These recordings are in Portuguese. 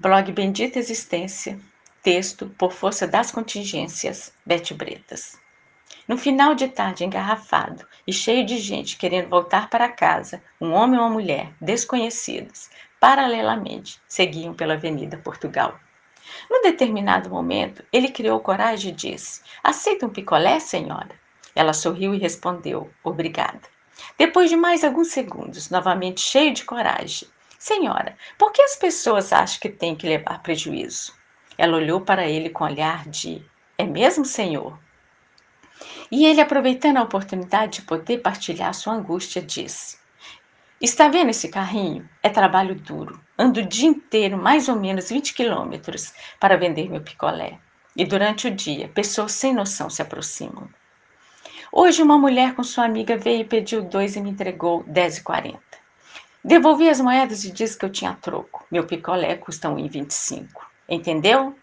Blog Bendita Existência, texto por força das contingências, Bete Bretas. No final de tarde engarrafado e cheio de gente querendo voltar para casa, um homem e uma mulher, desconhecidos, paralelamente, seguiam pela Avenida Portugal. Num determinado momento, ele criou coragem e disse: Aceita um picolé, senhora? Ela sorriu e respondeu: Obrigada. Depois de mais alguns segundos, novamente cheio de coragem, Senhora, por que as pessoas acham que têm que levar prejuízo? Ela olhou para ele com olhar de: É mesmo, senhor? E ele, aproveitando a oportunidade de poder partilhar sua angústia, disse: Está vendo esse carrinho? É trabalho duro. Ando o dia inteiro, mais ou menos 20 quilômetros, para vender meu picolé. E durante o dia, pessoas sem noção se aproximam. Hoje, uma mulher com sua amiga veio e pediu dois e me entregou 10,40. Devolvi as moedas e disse que eu tinha troco. Meu picolé custa 1,25. Entendeu?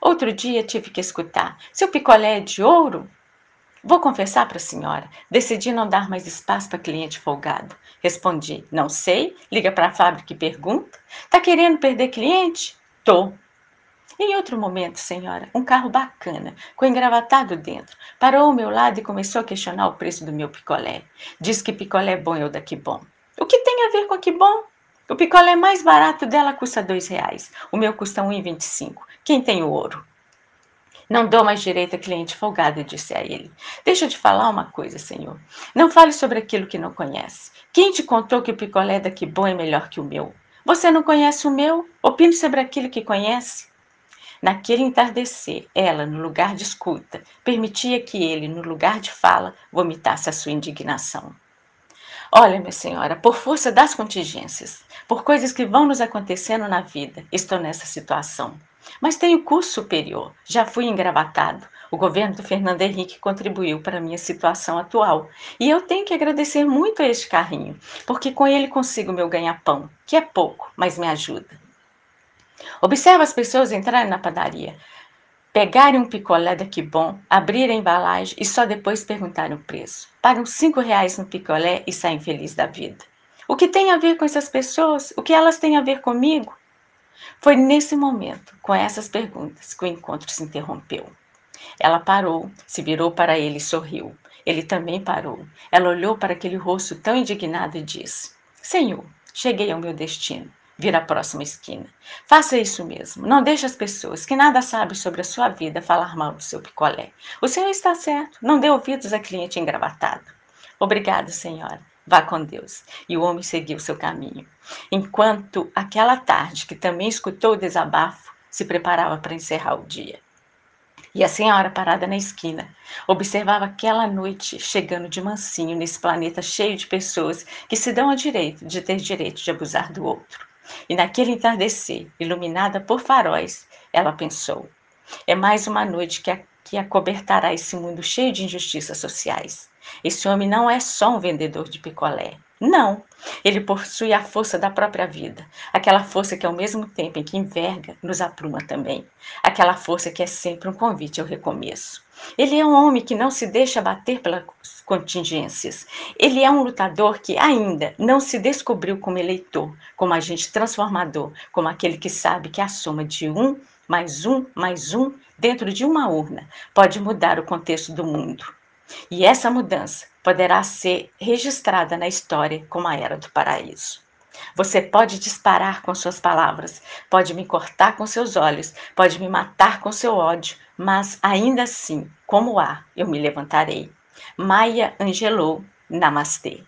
Outro dia tive que escutar: seu picolé é de ouro? Vou confessar para a senhora, decidi não dar mais espaço para cliente folgado. Respondi: não sei, liga para a fábrica e pergunta. Tá querendo perder cliente? Tô. Em outro momento, senhora, um carro bacana, com engravatado dentro, parou ao meu lado e começou a questionar o preço do meu picolé. Diz que picolé bom é o daqui bom. O que tem a ver com que bom? O picolé mais barato dela custa dois reais. O meu custa um e vinte e cinco. Quem tem o ouro? Não dou mais direito a cliente folgado, disse a ele. Deixa eu te falar uma coisa, senhor. Não fale sobre aquilo que não conhece. Quem te contou que o picolé daqui bom é melhor que o meu? Você não conhece o meu? Opine sobre aquilo que conhece. Naquele entardecer, ela, no lugar de escuta, permitia que ele, no lugar de fala, vomitasse a sua indignação. Olha, minha senhora, por força das contingências, por coisas que vão nos acontecendo na vida, estou nessa situação. Mas tenho curso superior, já fui engravatado. O governo do Fernando Henrique contribuiu para a minha situação atual. E eu tenho que agradecer muito a este carrinho, porque com ele consigo meu ganha-pão, que é pouco, mas me ajuda. Observa as pessoas entrarem na padaria pegarem um picolé daqui bom, abrir a embalagem e só depois perguntarem o preço. Pagam cinco reais no picolé e saem felizes da vida. O que tem a ver com essas pessoas? O que elas têm a ver comigo? Foi nesse momento, com essas perguntas, que o encontro se interrompeu. Ela parou, se virou para ele e sorriu. Ele também parou. Ela olhou para aquele rosto tão indignado e disse: Senhor, cheguei ao meu destino vir à próxima esquina. Faça isso mesmo. Não deixe as pessoas que nada sabem sobre a sua vida falar mal do seu picolé. O senhor está certo. Não dê ouvidos a cliente engravatado. Obrigado, senhora. Vá com Deus. E o homem seguiu seu caminho. Enquanto aquela tarde, que também escutou o desabafo, se preparava para encerrar o dia. E a senhora, parada na esquina, observava aquela noite chegando de mansinho nesse planeta cheio de pessoas que se dão ao direito de ter direito de abusar do outro. E naquele entardecer, iluminada por faróis, ela pensou: é mais uma noite que, a, que acobertará esse mundo cheio de injustiças sociais. Esse homem não é só um vendedor de picolé. Não, ele possui a força da própria vida, aquela força que ao mesmo tempo em que enverga, nos apruma também, aquela força que é sempre um convite ao recomeço. Ele é um homem que não se deixa bater pelas contingências. Ele é um lutador que ainda não se descobriu como eleitor, como agente transformador, como aquele que sabe que a soma de um mais um mais um dentro de uma urna pode mudar o contexto do mundo. E essa mudança poderá ser registrada na história como a Era do Paraíso. Você pode disparar com suas palavras, pode me cortar com seus olhos, pode me matar com seu ódio, mas ainda assim, como há, eu me levantarei. Maya Angelou, Namastê.